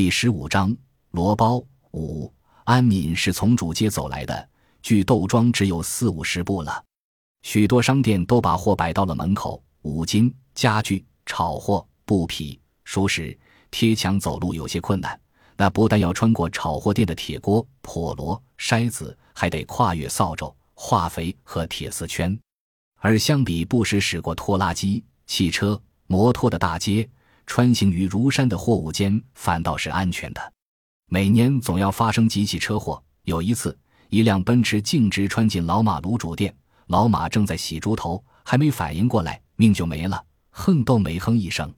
第十五章，罗包五安敏是从主街走来的，距豆庄只有四五十步了。许多商店都把货摆到了门口，五金、家具、炒货、布匹、熟食，贴墙走路有些困难。那不但要穿过炒货店的铁锅、笸箩、筛子，还得跨越扫帚、化肥和铁丝圈。而相比不时驶过拖拉机、汽车、摩托的大街。穿行于如山的货物间，反倒是安全的。每年总要发生几起车祸。有一次，一辆奔驰径直穿进老马卤煮店，老马正在洗猪头，还没反应过来，命就没了。哼都没哼一声，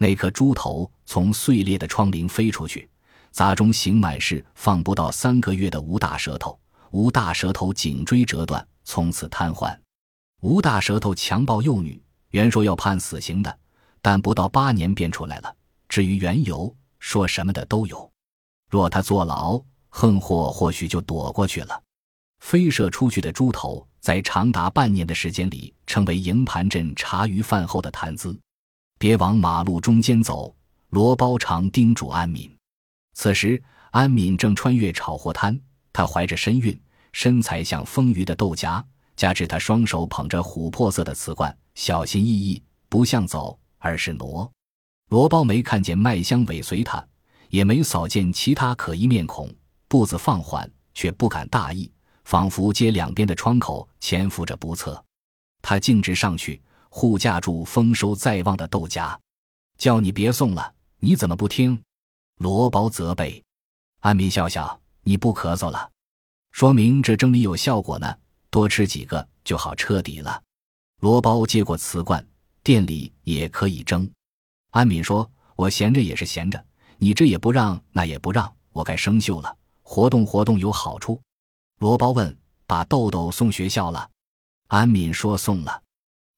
那颗猪头从碎裂的窗棂飞出去，砸中刑满室放不到三个月的吴大舌头。吴大舌头颈椎折断，从此瘫痪。吴大舌头强暴幼女，原说要判死刑的。但不到八年便出来了。至于缘由，说什么的都有。若他坐牢，横祸或许就躲过去了。飞射出去的猪头，在长达半年的时间里，成为营盘镇茶余饭后的谈资。别往马路中间走，罗包常叮嘱安敏。此时，安敏正穿越炒货摊，她怀着身孕，身材像丰腴的豆荚，加之她双手捧着琥珀色的瓷罐，小心翼翼，不像走。而是罗，罗包没看见麦香尾随他，也没扫见其他可疑面孔，步子放缓，却不敢大意，仿佛街两边的窗口潜伏着不测。他径直上去护驾住丰收在望的豆荚，叫你别送了，你怎么不听？罗包责备。安民笑笑，你不咳嗽了，说明这蒸梨有效果呢，多吃几个就好彻底了。罗包接过瓷罐。店里也可以蒸，安敏说：“我闲着也是闲着，你这也不让，那也不让，我该生锈了。活动活动有好处。”罗包问：“把豆豆送学校了？”安敏说：“送了。”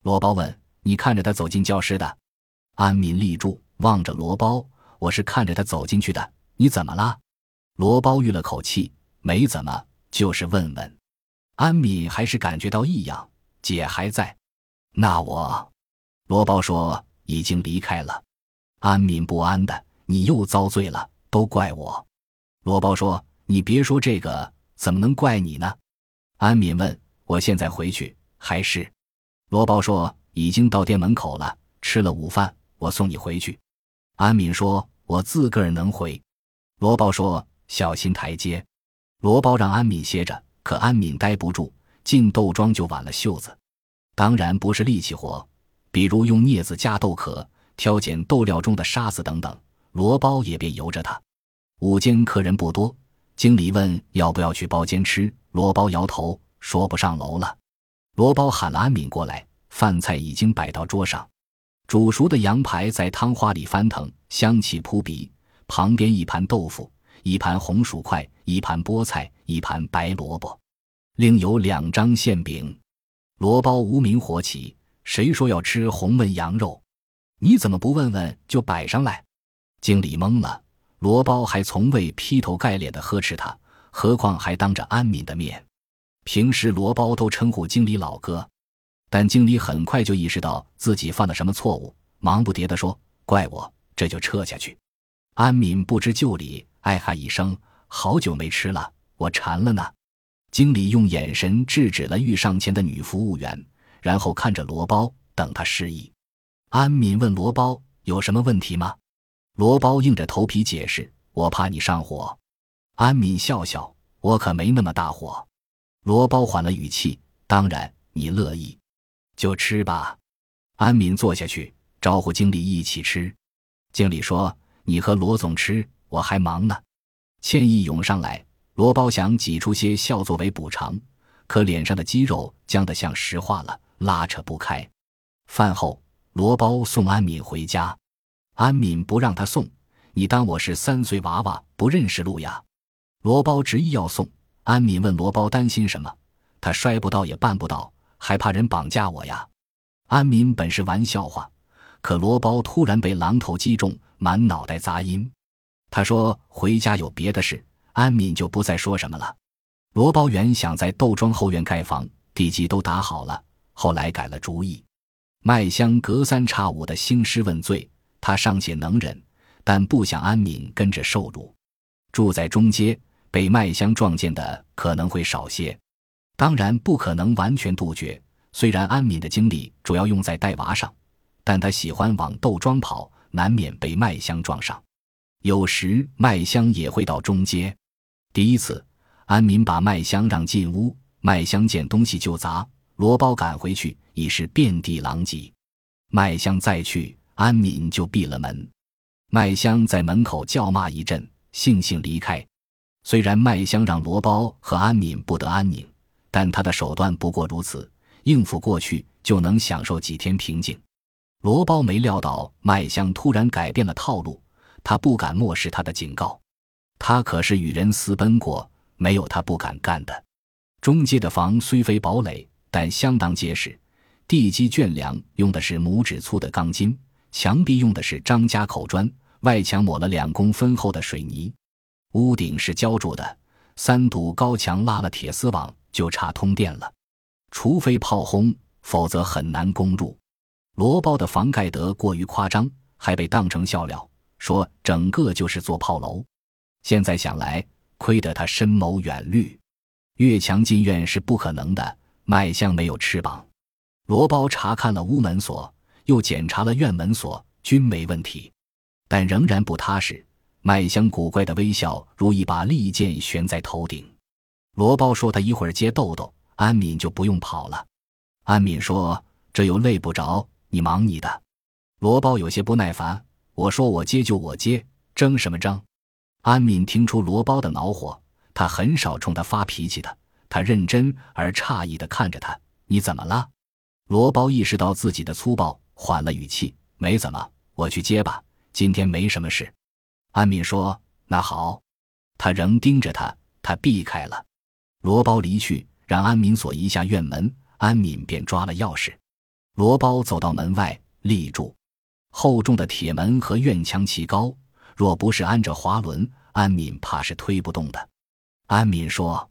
罗包问：“你看着他走进教室的？”安敏立住，望着罗包：“我是看着他走进去的。你怎么了？”罗包吁了口气：“没怎么，就是问问。”安敏还是感觉到异样。姐还在，那我。罗包说：“已经离开了。”安敏不安的：“你又遭罪了，都怪我。”罗包说：“你别说这个，怎么能怪你呢？”安敏问：“我现在回去还是？”罗包说：“已经到店门口了，吃了午饭，我送你回去。”安敏说：“我自个儿能回。”罗包说：“小心台阶。”罗包让安敏歇着，可安敏待不住，进豆庄就挽了袖子，当然不是力气活。比如用镊子夹豆壳、挑拣豆料中的沙子等等，罗包也便由着他。午间客人不多，经理问要不要去包间吃，罗包摇头说不上楼了。罗包喊了安敏过来，饭菜已经摆到桌上，煮熟的羊排在汤花里翻腾，香气扑鼻。旁边一盘豆腐，一盘红薯块，一盘菠菜，一盘白萝卜，另有两张馅饼。罗包无名火起。谁说要吃红焖羊肉？你怎么不问问就摆上来？经理懵了。罗包还从未劈头盖脸的呵斥他，何况还当着安敏的面。平时罗包都称呼经理老哥，但经理很快就意识到自己犯了什么错误，忙不迭地说：“怪我，这就撤下去。”安敏不知就里，哎哈一声：“好久没吃了，我馋了呢。”经理用眼神制止了欲上前的女服务员。然后看着罗包，等他示意。安敏问罗包：“有什么问题吗？”罗包硬着头皮解释：“我怕你上火。”安敏笑笑：“我可没那么大火。”罗包缓了语气：“当然，你乐意，就吃吧。”安敏坐下去，招呼经理一起吃。经理说：“你和罗总吃，我还忙呢。”歉意涌上来，罗包想挤出些笑作为补偿，可脸上的肌肉僵得像石化了。拉扯不开。饭后，罗包送安敏回家。安敏不让他送，你当我是三岁娃娃不认识路呀？罗包执意要送。安敏问罗包担心什么？他摔不到也办不到，还怕人绑架我呀？安敏本是玩笑话，可罗包突然被榔头击中，满脑袋杂音。他说回家有别的事，安敏就不再说什么了。罗包原想在豆庄后院盖房，地基都打好了。后来改了主意，麦香隔三差五的兴师问罪，他尚且能忍，但不想安敏跟着受辱。住在中街，被麦香撞见的可能会少些。当然不可能完全杜绝。虽然安敏的精力主要用在带娃上，但他喜欢往豆庄跑，难免被麦香撞上。有时麦香也会到中街。第一次，安敏把麦香让进屋，麦香见东西就砸，罗包赶回去已是遍地狼藉。麦香再去，安敏就闭了门。麦香在门口叫骂一阵，悻悻离开。虽然麦香让罗包和安敏不得安宁。但他的手段不过如此，应付过去就能享受几天平静。罗包没料到麦香突然改变了套路，他不敢漠视他的警告。他可是与人私奔过，没有他不敢干的。中介的房虽非堡垒，但相当结实，地基圈梁用的是拇指粗的钢筋，墙壁用的是张家口砖，外墙抹了两公分厚的水泥，屋顶是浇筑的，三堵高墙拉了铁丝网。就差通电了，除非炮轰，否则很难攻入。罗包的房盖得过于夸张，还被当成笑料，说整个就是座炮楼。现在想来，亏得他深谋远虑，越墙进院是不可能的。麦香没有翅膀。罗包查看了屋门锁，又检查了院门锁，均没问题，但仍然不踏实。麦香古怪的微笑如一把利剑悬在头顶。罗包说：“他一会儿接豆豆，安敏就不用跑了。”安敏说：“这又累不着，你忙你的。”罗包有些不耐烦：“我说我接就我接，争什么争？”安敏听出罗包的恼火，他很少冲他发脾气的。他认真而诧异的看着他：“你怎么了？”罗包意识到自己的粗暴，缓了语气：“没怎么，我去接吧，今天没什么事。”安敏说：“那好。”他仍盯着他，他避开了。罗包离去，让安敏锁一下院门，安敏便抓了钥匙。罗包走到门外，立住。厚重的铁门和院墙齐高，若不是安着滑轮，安敏怕是推不动的。安敏说：“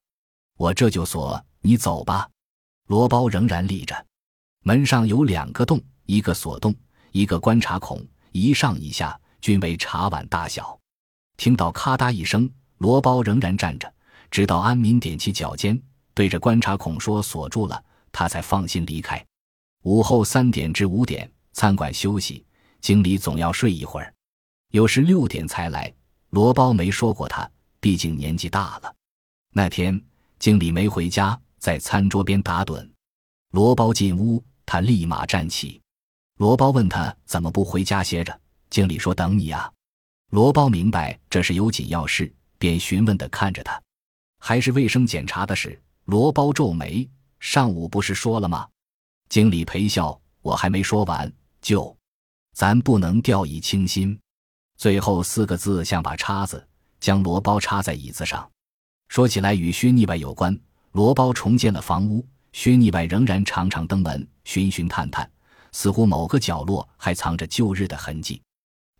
我这就锁，你走吧。”罗包仍然立着。门上有两个洞，一个锁洞，一个观察孔，一上一下均为茶碗大小。听到咔嗒一声，罗包仍然站着。直到安民踮起脚尖，对着观察孔说：“锁住了。”他才放心离开。午后三点至五点，餐馆休息，经理总要睡一会儿，有时六点才来。罗包没说过他，毕竟年纪大了。那天经理没回家，在餐桌边打盹。罗包进屋，他立马站起。罗包问他怎么不回家歇着？经理说：“等你啊。”罗包明白这是有紧要事，便询问的看着他。还是卫生检查的事。罗包皱眉：“上午不是说了吗？”经理陪笑：“我还没说完，就，咱不能掉以轻心。”最后四个字像把叉子，将罗包插在椅子上。说起来与薛逆外有关。罗包重建了房屋，薛逆外仍然常常登门寻寻探探，似乎某个角落还藏着旧日的痕迹。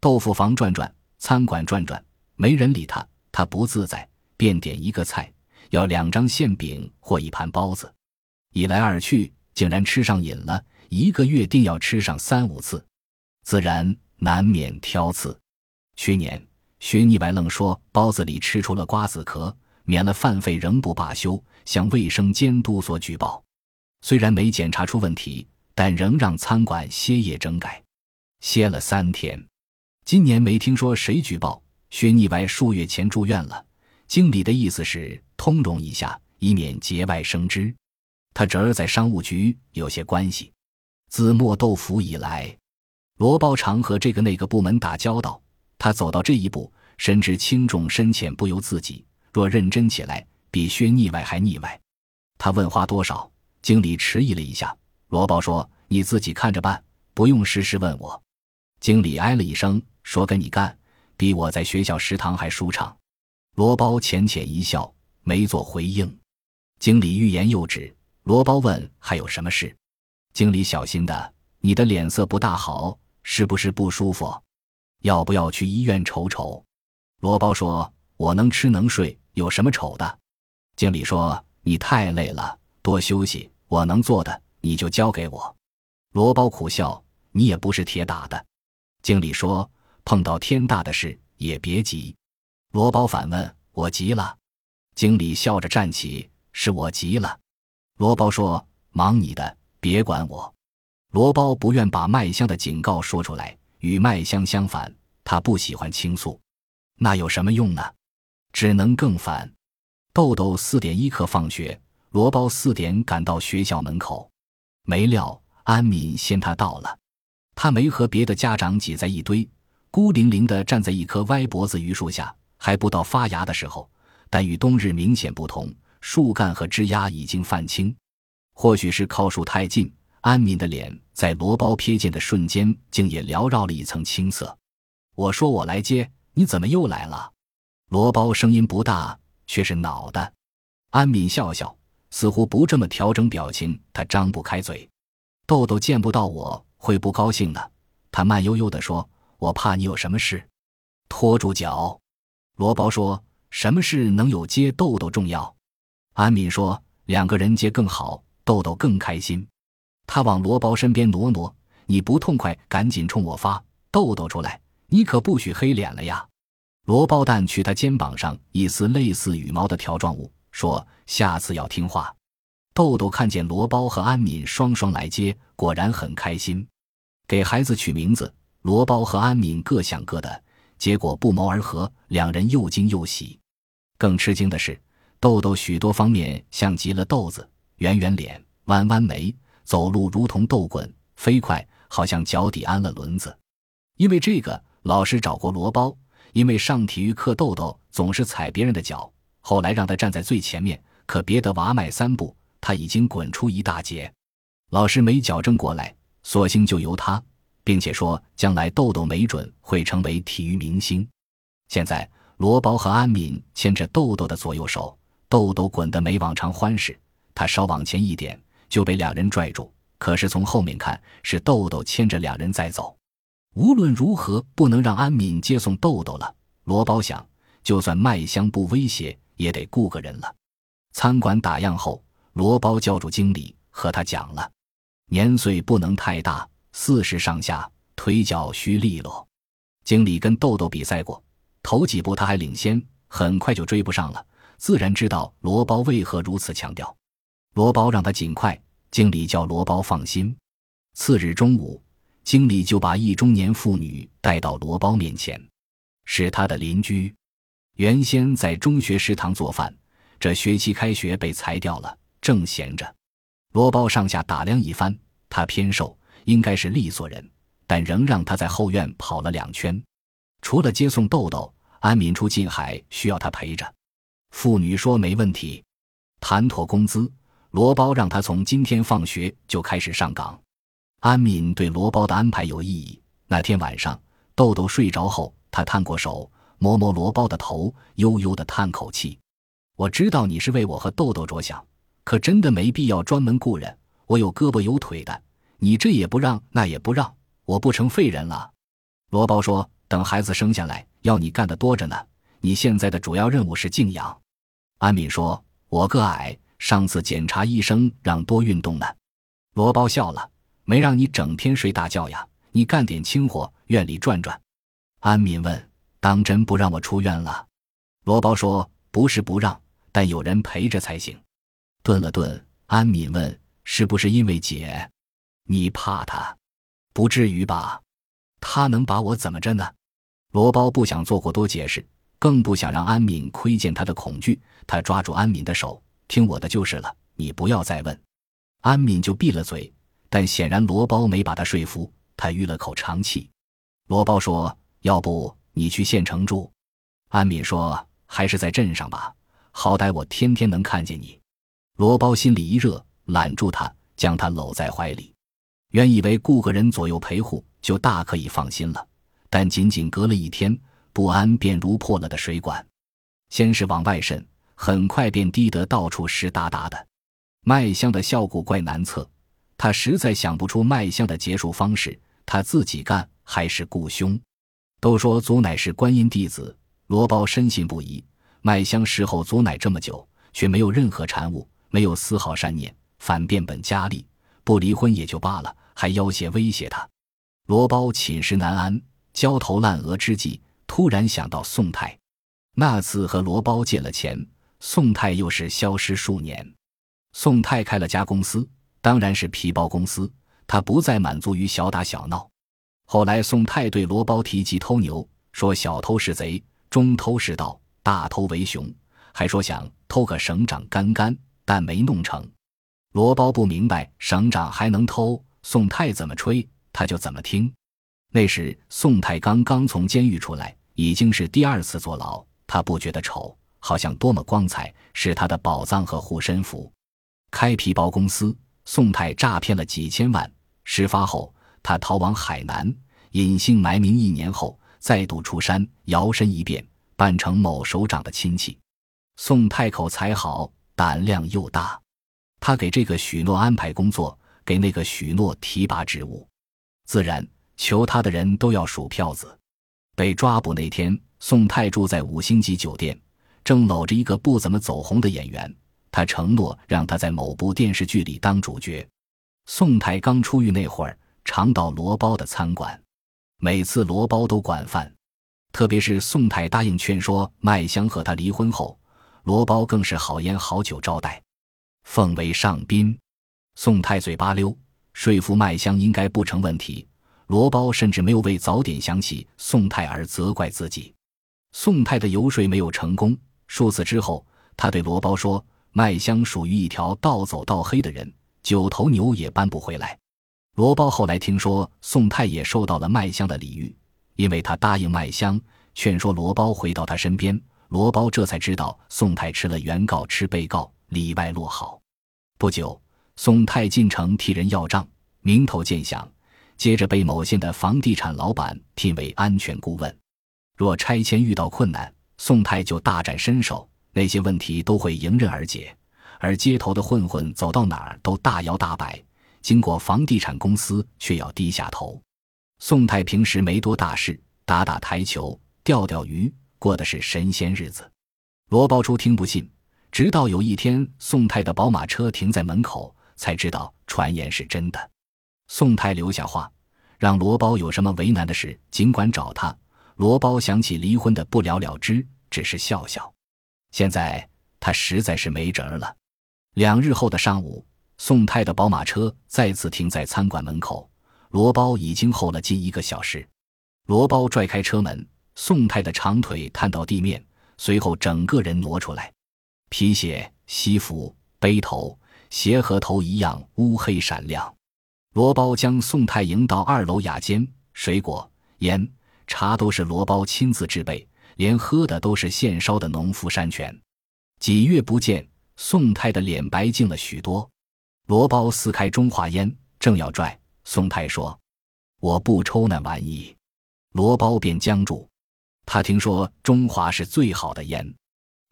豆腐房转转，餐馆转转，没人理他，他不自在，便点一个菜。要两张馅饼或一盘包子，一来二去，竟然吃上瘾了。一个月定要吃上三五次，自然难免挑刺。去年，薛逆白愣说包子里吃出了瓜子壳，免了饭费，仍不罢休，向卫生监督所举报。虽然没检查出问题，但仍让餐馆歇业整改，歇了三天。今年没听说谁举报。薛逆白数月前住院了。经理的意思是通融一下，以免节外生枝。他侄儿在商务局有些关系。自磨豆腐以来，罗包常和这个那个部门打交道。他走到这一步，深知轻重深浅不由自己。若认真起来，比薛腻歪还腻歪。他问花多少，经理迟疑了一下。罗包说：“你自己看着办，不用时时问我。”经理哎了一声，说：“跟你干，比我在学校食堂还舒畅。”罗包浅浅一笑，没做回应。经理欲言又止。罗包问：“还有什么事？”经理小心的：“你的脸色不大好，是不是不舒服？要不要去医院瞅瞅？”罗包说：“我能吃能睡，有什么丑的？”经理说：“你太累了，多休息。我能做的，你就交给我。”罗包苦笑：“你也不是铁打的。”经理说：“碰到天大的事也别急。罗包反问：“我急了？”经理笑着站起：“是我急了。”罗包说：“忙你的，别管我。”罗包不愿把麦香的警告说出来，与麦香相反，他不喜欢倾诉，那有什么用呢？只能更烦。豆豆四点一刻放学，罗包四点赶到学校门口，没料安敏先他到了。他没和别的家长挤在一堆，孤零零地站在一棵歪脖子榆树下，还不到发芽的时候，但与冬日明显不同，树干和枝丫已经泛青。或许是靠树太近，安敏的脸在罗包瞥见的瞬间，竟也缭绕了一层青色。我说我来接，你怎么又来了？罗包声音不大，却是恼的。安敏笑笑，似乎不这么调整表情，他张不开嘴。豆豆见不到我。会不高兴的，他慢悠悠地说：“我怕你有什么事，拖住脚。”罗包说：“什么事能有接豆豆重要？”安敏说：“两个人接更好，豆豆更开心。”他往罗包身边挪挪：“你不痛快，赶紧冲我发豆豆出来，你可不许黑脸了呀！”罗包蛋去他肩膀上一丝类似羽毛的条状物，说：“下次要听话。”豆豆看见罗包和安敏双双来接，果然很开心。给孩子取名字，罗包和安敏各想各的，结果不谋而合，两人又惊又喜。更吃惊的是，豆豆许多方面像极了豆子，圆圆脸，弯弯眉，走路如同豆滚，飞快，好像脚底安了轮子。因为这个，老师找过罗包，因为上体育课豆豆总是踩别人的脚，后来让他站在最前面，可别的娃迈三步，他已经滚出一大截。老师没矫正过来。索性就由他，并且说将来豆豆没准会成为体育明星。现在罗包和安敏牵着豆豆的左右手，豆豆滚得没往常欢实，他稍往前一点就被两人拽住。可是从后面看，是豆豆牵着两人在走。无论如何不能让安敏接送豆豆了。罗包想，就算麦香不威胁，也得雇个人了。餐馆打烊后，罗包叫住经理，和他讲了。年岁不能太大，四十上下，腿脚须利落。经理跟豆豆比赛过，头几步他还领先，很快就追不上了。自然知道罗包为何如此强调。罗包让他尽快，经理叫罗包放心。次日中午，经理就把一中年妇女带到罗包面前，是他的邻居，原先在中学食堂做饭，这学期开学被裁掉了，正闲着。罗包上下打量一番，他偏瘦，应该是利索人，但仍让他在后院跑了两圈。除了接送豆豆，安敏出近海需要他陪着。妇女说没问题，谈妥工资，罗包让他从今天放学就开始上岗。安敏对罗包的安排有异议。那天晚上，豆豆睡着后，他探过手摸摸罗包的头，悠悠的叹口气：“我知道你是为我和豆豆着想。”可真的没必要专门雇人，我有胳膊有腿的，你这也不让那也不让，我不成废人了。罗包说：“等孩子生下来，要你干的多着呢。你现在的主要任务是静养。”安敏说：“我个矮，上次检查医生让多运动呢。”罗包笑了：“没让你整天睡大觉呀，你干点轻活，院里转转。”安敏问：“当真不让我出院了？”罗包说：“不是不让，但有人陪着才行。”顿了顿，安敏问：“是不是因为姐？你怕他？不至于吧？他能把我怎么着呢？”罗包不想做过多解释，更不想让安敏窥见他的恐惧。他抓住安敏的手：“听我的就是了，你不要再问。”安敏就闭了嘴。但显然罗包没把他说服，他吁了口长气。罗包说：“要不你去县城住？”安敏说：“还是在镇上吧，好歹我天天能看见你。”罗包心里一热，揽住他，将他搂在怀里。原以为雇个人左右陪护就大可以放心了，但仅仅隔了一天，不安便如破了的水管。先是往外渗，很快便滴得到处湿哒哒的。麦香的效果怪难测，他实在想不出麦香的结束方式。他自己干还是雇凶？都说祖乃是观音弟子，罗包深信不疑。麦香事后祖乃这么久，却没有任何产物。没有丝毫善念，反变本加厉，不离婚也就罢了，还要挟威胁他。罗包寝食难安，焦头烂额之际，突然想到宋太。那次和罗包借了钱，宋太又是消失数年。宋太开了家公司，当然是皮包公司。他不再满足于小打小闹。后来，宋太对罗包提及偷牛，说小偷是贼，中偷是盗，大偷为雄，还说想偷个省长干干，但没弄成。罗包不明白省长还能偷，宋太怎么吹他就怎么听。那时宋太刚刚从监狱出来，已经是第二次坐牢。他不觉得丑，好像多么光彩，是他的宝藏和护身符。开皮包公司，宋太诈骗了几千万。事发后，他逃往海南，隐姓埋名一年后，再度出山，摇身一变，扮成某首长的亲戚。宋太口才好，胆量又大，他给这个许诺安排工作，给那个许诺提拔职务，自然求他的人都要数票子。被抓捕那天。宋太住在五星级酒店，正搂着一个不怎么走红的演员。他承诺让他在某部电视剧里当主角。宋太刚出狱那会儿，常到罗包的餐馆，每次罗包都管饭。特别是宋太答应劝说麦香和他离婚后，罗包更是好烟好酒招待，奉为上宾。宋太嘴巴溜，说服麦香应该不成问题。罗包甚至没有为早点想起宋太而责怪自己。宋太的游说没有成功。数次之后，他对罗包说：“麦香属于一条道走到黑的人，九头牛也搬不回来。”罗包后来听说宋太也受到了麦香的礼遇，因为他答应麦香劝说罗包回到他身边。罗包这才知道宋太吃了原告吃被告，里外落好。不久，宋太进城替人要账，名头渐响，接着被某县的房地产老板聘为安全顾问。若拆迁遇到困难，宋太就大展身手，那些问题都会迎刃而解。而街头的混混走到哪儿都大摇大摆，经过房地产公司却要低下头。宋太平时没多大事，打打台球，钓钓鱼，过的是神仙日子。罗包初听不信，直到有一天宋太的宝马车停在门口，才知道传言是真的。宋太留下话，让罗包有什么为难的事，尽管找他。罗包想起离婚的不了了之，只是笑笑。现在他实在是没辙了。两日后的上午，宋太的宝马车再次停在餐馆门口，罗包已经候了近一个小时。罗包拽开车门，宋太的长腿探到地面，随后整个人挪出来，皮鞋、西服、背头、鞋和头一样乌黑闪亮。罗包将宋太迎到二楼雅间，水果、烟。茶都是罗包亲自制备，连喝的都是现烧的农夫山泉。几月不见，宋太的脸白净了许多。罗包撕开中华烟，正要拽，宋太说：“我不抽那玩意。”罗包便僵住。他听说中华是最好的烟，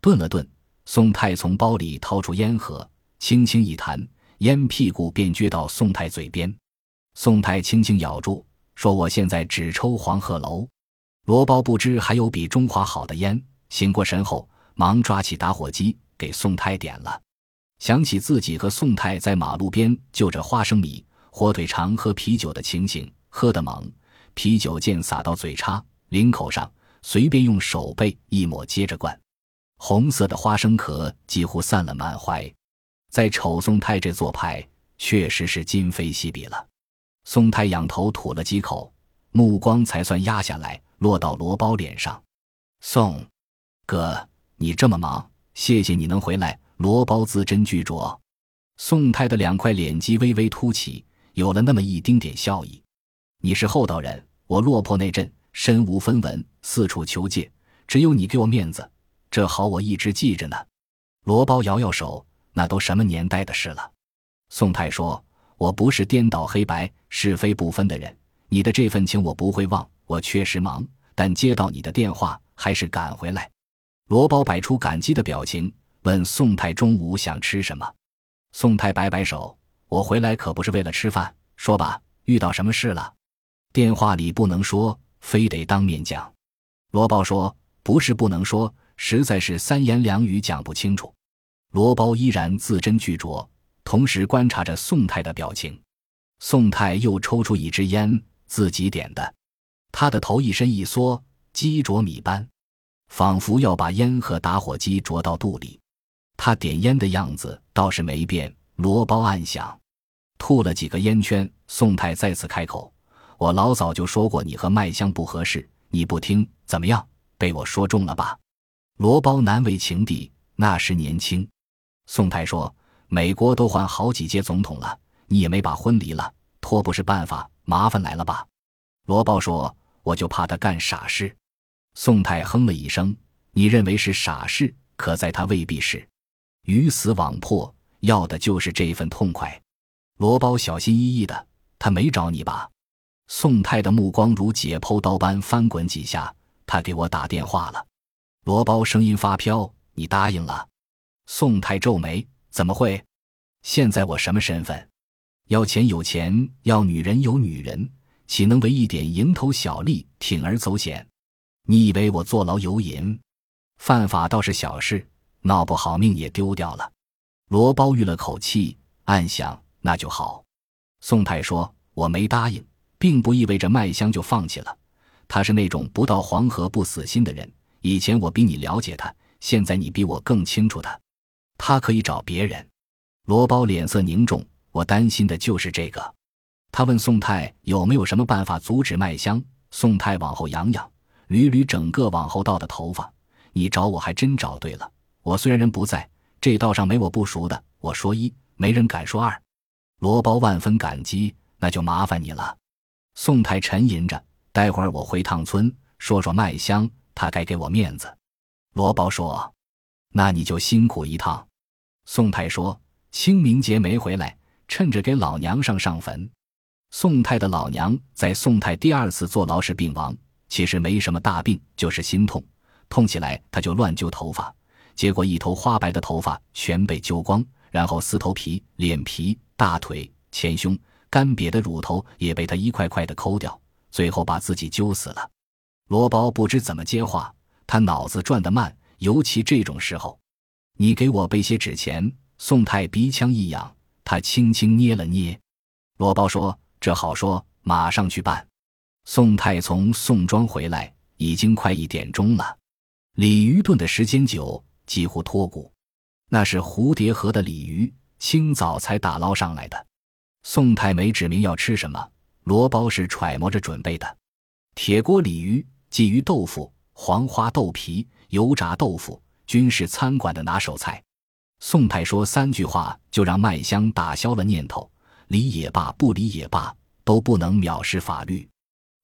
顿了顿，宋太从包里掏出烟盒，轻轻一弹，烟屁股便撅到宋太嘴边。宋太轻轻咬住。说：“我现在只抽黄鹤楼。”罗包不知还有比中华好的烟，醒过神后，忙抓起打火机给宋太点了。想起自己和宋太在马路边就着花生米、火腿肠喝啤酒的情形，喝得猛，啤酒溅洒到嘴叉、领口上，随便用手背一抹接着灌，红色的花生壳几乎散了满怀。再瞅宋太这做派，确实是今非昔比了。宋太仰头吐了几口，目光才算压下来，落到罗包脸上。宋哥，你这么忙，谢谢你能回来。罗包字斟句酌，宋太的两块脸基微微凸起，有了那么一丁点笑意。你是厚道人，我落魄那阵身无分文，四处求借，只有你给我面子，这好我一直记着呢。罗包摇摇手，那都什么年代的事了。宋太说。我不是颠倒黑白、是非不分的人，你的这份情我不会忘。我确实忙，但接到你的电话还是赶回来。罗包摆出感激的表情，问宋太中午想吃什么。宋太摆摆手：“我回来可不是为了吃饭。说吧，遇到什么事了？电话里不能说，非得当面讲。”罗包说：“不是不能说，实在是三言两语讲不清楚。”罗包依然字斟句酌。同时观察着宋太的表情，宋太又抽出一支烟，自己点的。他的头一伸一缩，鸡啄米般，仿佛要把烟和打火机啄到肚里。他点烟的样子倒是没变。罗包暗想，吐了几个烟圈。宋太再次开口：“我老早就说过你和麦香不合适，你不听，怎么样？被我说中了吧？”罗包难为情地：“那时年轻。”宋太说：“美国都换好几届总统了，你也没把婚离了，拖不是办法，麻烦来了吧？”罗包说：“我就怕他干傻事。”宋太哼了一声：“你认为是傻事，可在他未必是。鱼死网破。”要的就是这份痛快。罗包小心翼翼的，他没找你吧？宋太的目光如解剖刀般翻滚几下，他给我打电话了。罗包声音发飘：“你答应了？”宋太皱眉：“怎么会？现在我什么身份？要钱有钱，要女人有女人，岂能为一点蝇头小利铤而走险？你以为我坐牢有瘾？犯法倒是小事，闹不好命也丢掉了。”罗包吁了口气，暗想：“那就好。”宋太说：“我没答应，并不意味着麦香就放弃了。他是那种不到黄河不死心的人。以前我比你了解他，现在你比我更清楚他。他可以找别人。”罗包脸色凝重：“我担心的就是这个。”他问宋太有没有什么办法阻止麦香。宋太往后仰仰，捋捋整个往后倒的头发：“你找我还真找对了。我虽然人不在。”这道上没我不熟的，我说一，没人敢说二。罗包万分感激，那就麻烦你了。宋太沉吟着，待会儿我回趟村说说麦香，他该给我面子。罗包说：“那你就辛苦一趟。”宋太说：“清明节没回来，趁着给老娘上上坟。”宋太的老娘在宋太第二次坐牢时病亡，其实没什么大病，就是心痛，痛起来他就乱揪头发。结果一头花白的头发全被揪光，然后丝头皮、脸皮、大腿、前胸、干瘪的乳头也被他一块块的抠掉，最后把自己揪死了。罗包不知怎么接话，他脑子转得慢，尤其这种时候。你给我备些纸钱。宋太鼻腔一痒，他轻轻捏了捏。罗包说：“这好说，马上去办。”宋太从宋庄回来，已经快一点钟了。鲤鱼炖的时间久。几乎脱骨，那是蝴蝶河的鲤鱼，清早才打捞上来的。宋太没指明要吃什么，罗包是揣摩着准备的。铁锅鲤鱼、鲫鱼豆腐、黄花豆皮、油炸豆腐，均是餐馆的拿手菜。宋太说三句话，就让麦香打消了念头，理也罢，不理也罢，都不能藐视法律。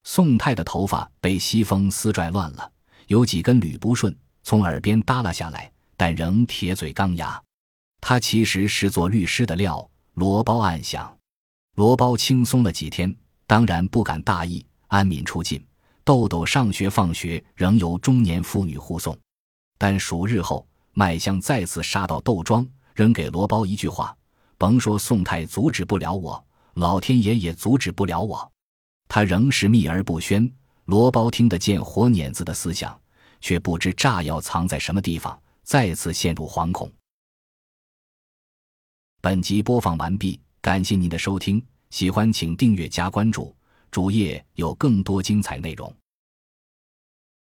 宋太的头发被西风丝拽乱了，有几根捋不顺。从耳边耷拉下来，但仍铁嘴钢牙。他其实是做律师的料。罗包暗想，罗包轻松了几天，当然不敢大意。安敏出境，豆豆上学放学仍由中年妇女护送。但数日后，麦香再次杀到豆庄，扔给罗包一句话：“甭说宋太阻止不了我，老天爷也阻止不了我。”他仍是秘而不宣。罗包听得见活碾子的思想。却不知炸药藏在什么地方，再次陷入惶恐。本集播放完毕，感谢您的收听，喜欢请订阅加关注，主页有更多精彩内容。